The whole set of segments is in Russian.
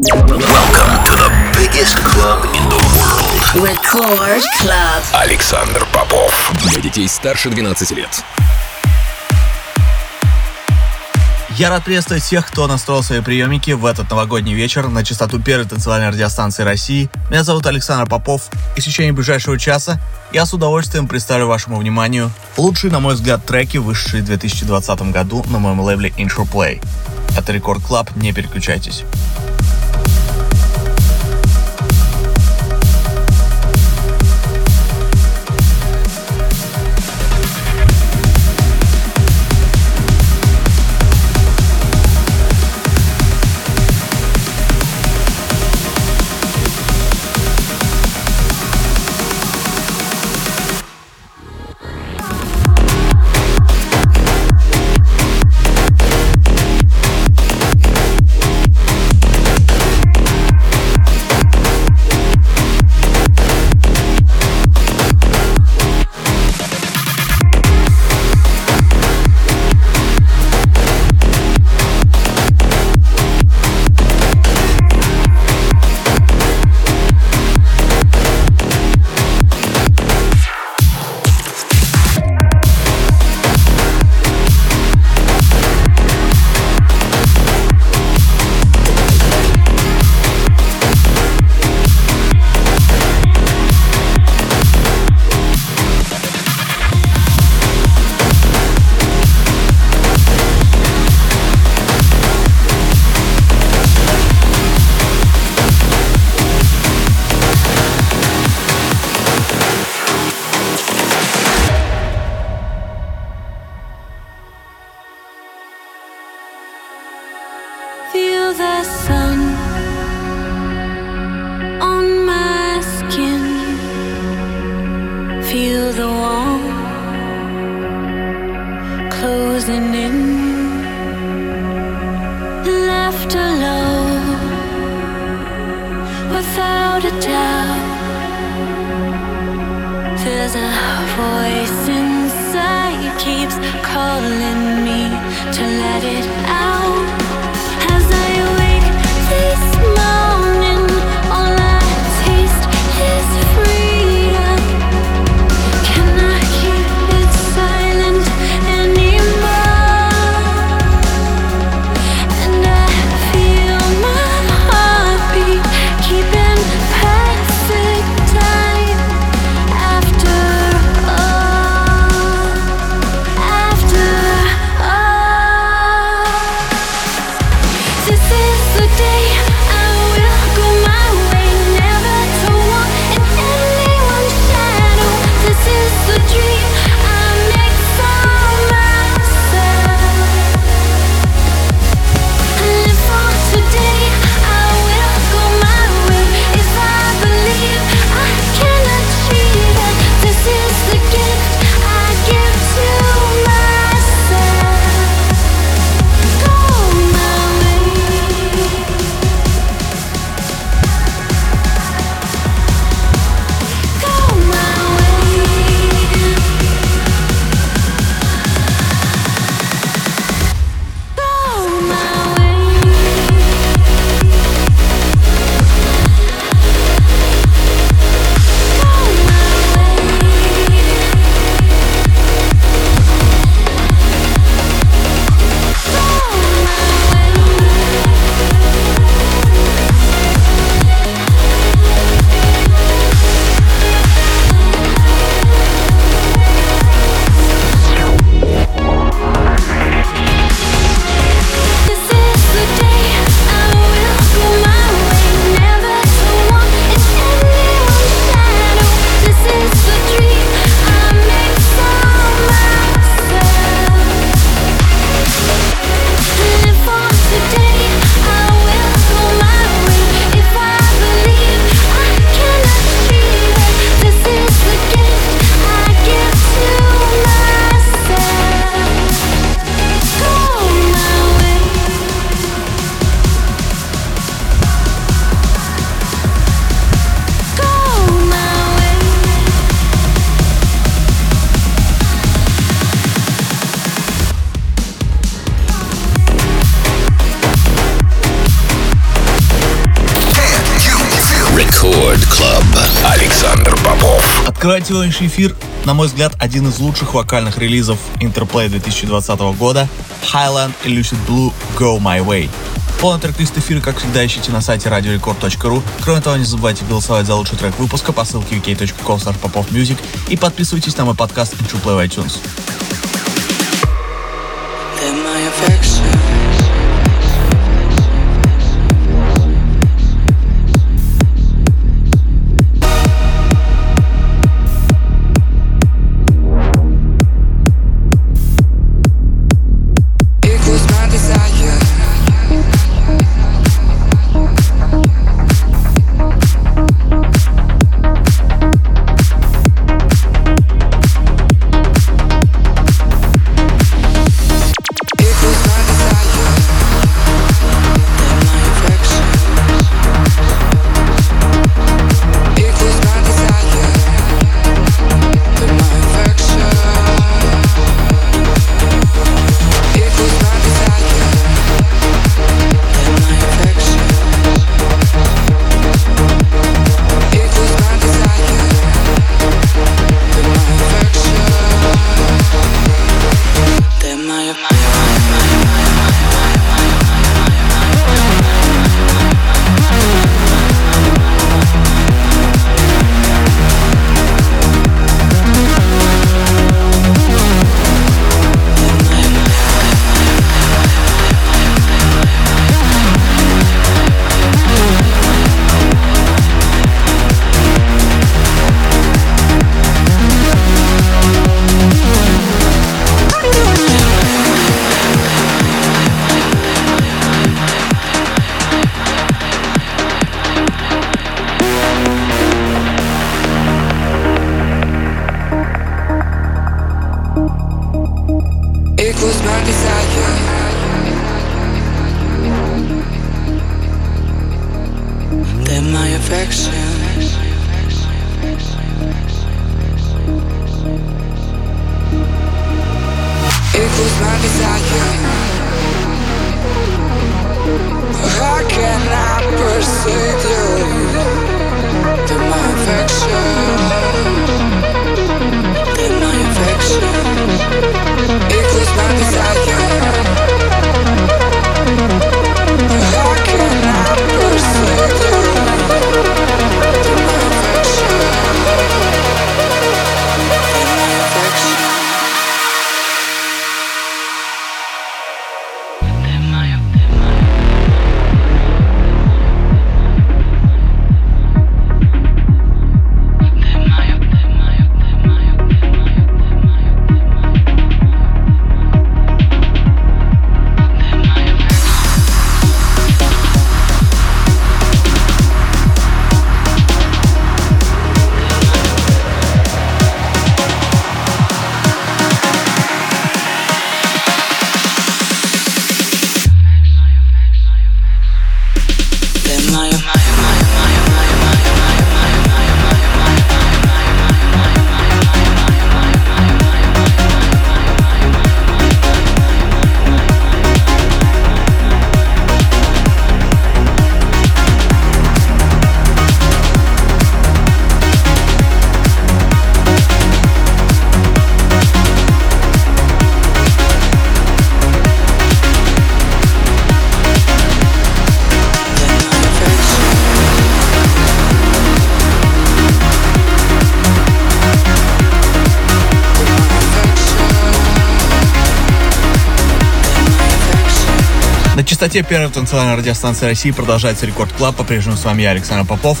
Welcome to the biggest club in the world. Record Club. Александр Попов. Для детей старше 12 лет. Я рад приветствовать всех, кто настроил свои приемники в этот новогодний вечер на частоту первой танцевальной радиостанции России. Меня зовут Александр Попов, и в течение ближайшего часа я с удовольствием представлю вашему вниманию лучшие, на мой взгляд, треки, вышедшие в 2020 году на моем лейбле Intro Play. Это Рекорд Клаб, не переключайтесь. Сегодняшний эфир, на мой взгляд, один из лучших вокальных релизов Interplay 2020 года Highland Lucid Blue Go My Way. Полный трек-лист эфира, как всегда, ищите на сайте radiorecord.ru. Кроме того, не забывайте голосовать за лучший трек выпуска по ссылке wk.com popofmusic и подписывайтесь на мой подкаст Interplay в iTunes. Частоте первой танцевальной радиостанции России продолжается Record Club. По-прежнему с вами я, Александр Попов.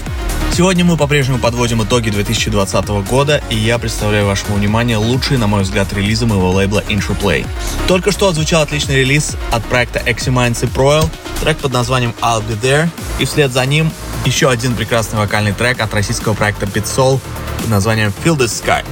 Сегодня мы по-прежнему подводим итоги 2020 года, и я представляю вашему вниманию лучшие, на мой взгляд, релизы моего лейбла Interplay. Только что отзвучал отличный релиз от проекта Eximinds и Proel, трек под названием I'll Be There, и вслед за ним еще один прекрасный вокальный трек от российского проекта Pit Soul под названием Feel the Sky.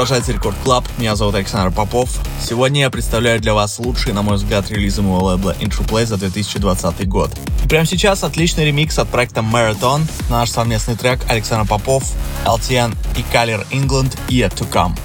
Продолжается Record Club. Меня зовут Александр Попов. Сегодня я представляю для вас лучшие, на мой взгляд, релизы моего лейбла Interplay за 2020 год. И прямо сейчас отличный ремикс от проекта Maratone на наш совместный трек Александр Попов, LTN и Kyler England Yet to Come.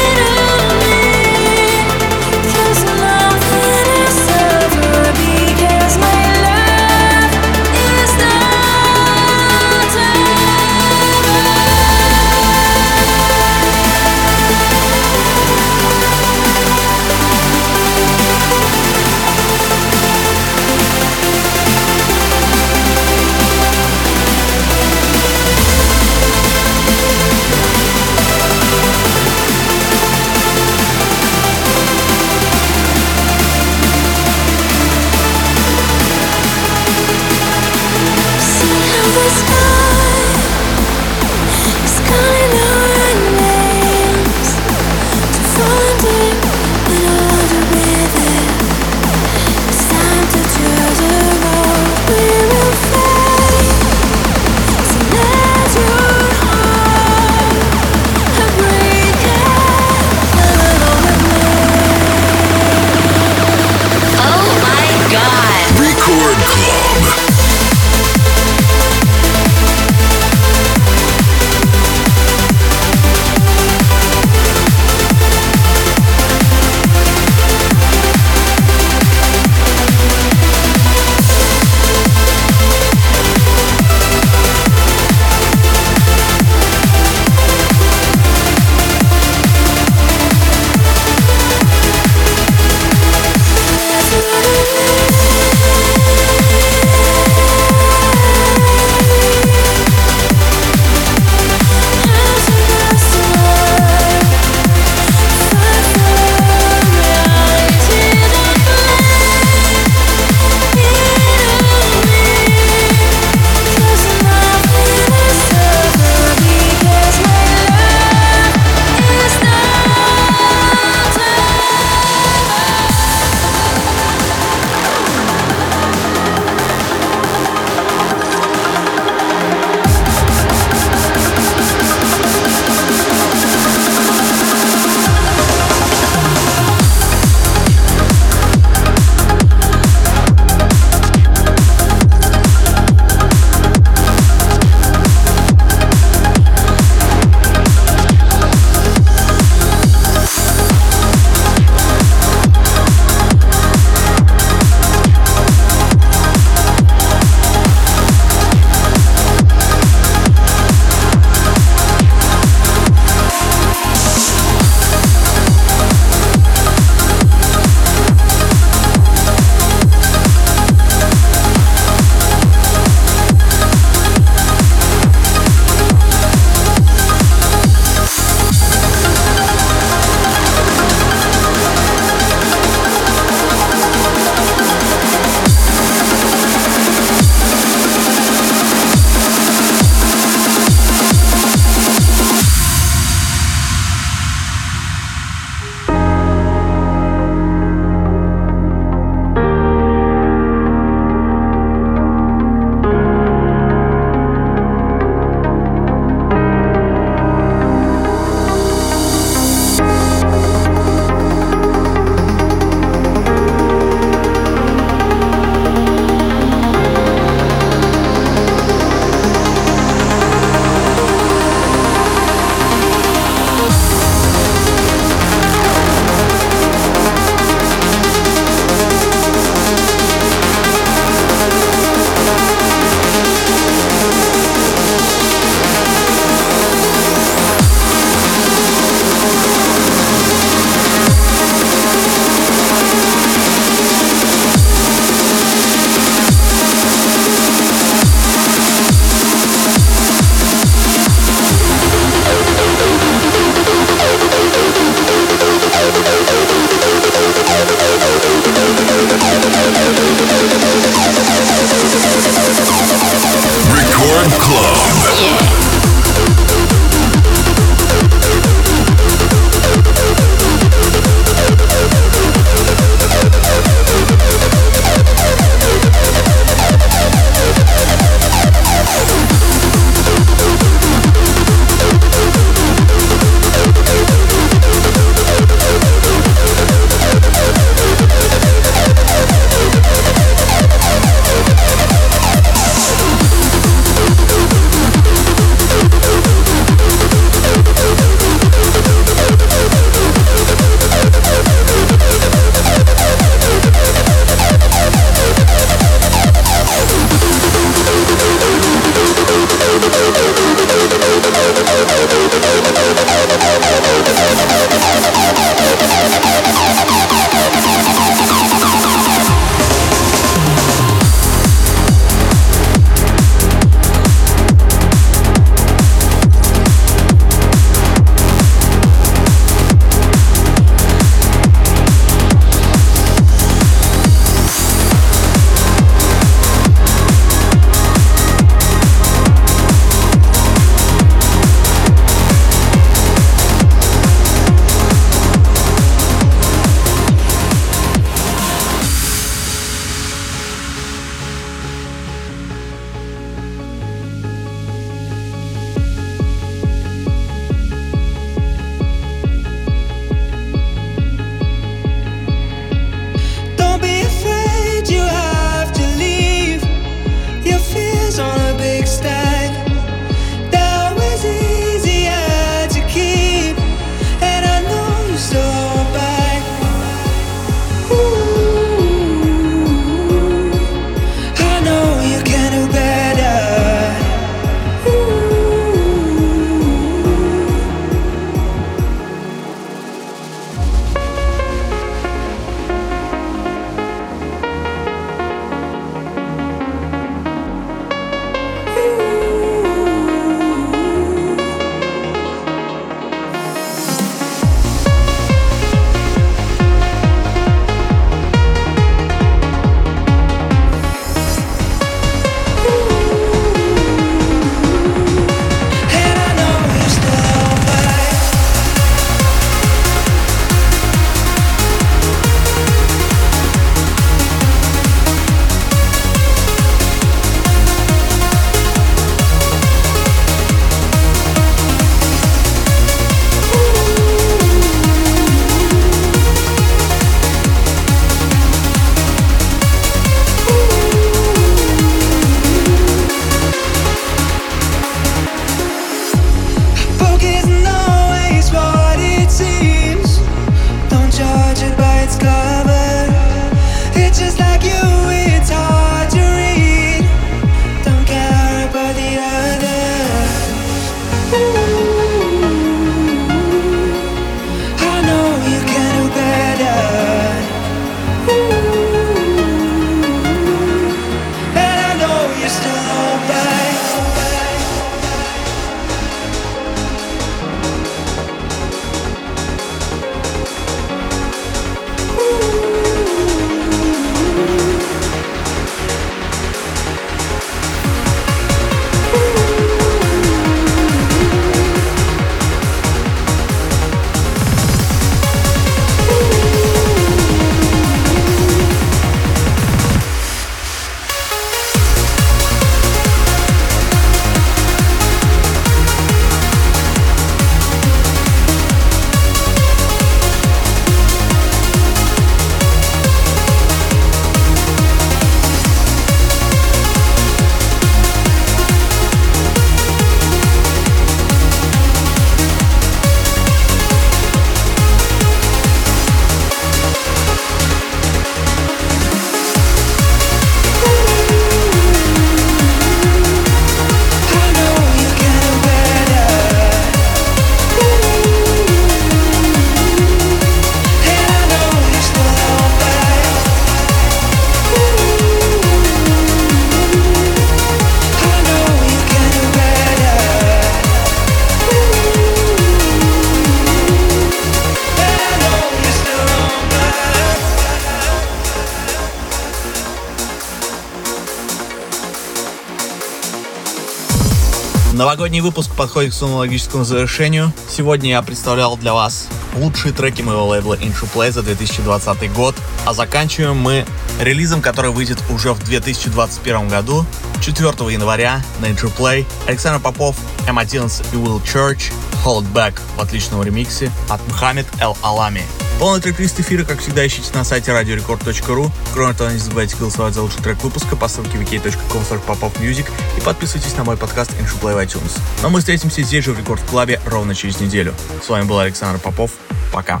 Новогодний выпуск подходит к своему логическому завершению. Сегодня я представлял для вас лучшие треки моего лейбла Intro Play за 2020 год. А заканчиваем мы релизом, который выйдет уже в 2021 году, 4 января на Intro Play. Александр Попов, M11 и Will Church Hold Back в отличном ремиксе от Мухаммед Эл Алами. Полный трек-лист эфира, как всегда, ищите на сайте radiorecord.ru. Кроме того, не забывайте голосовать за лучший трек выпуска по ссылке wiki.com popopmusic и подписывайтесь на мой подкаст Intro Play в iTunes. Но мы встретимся здесь же в Рекорд Клабе ровно через неделю. С вами был Александр Попов. Пока.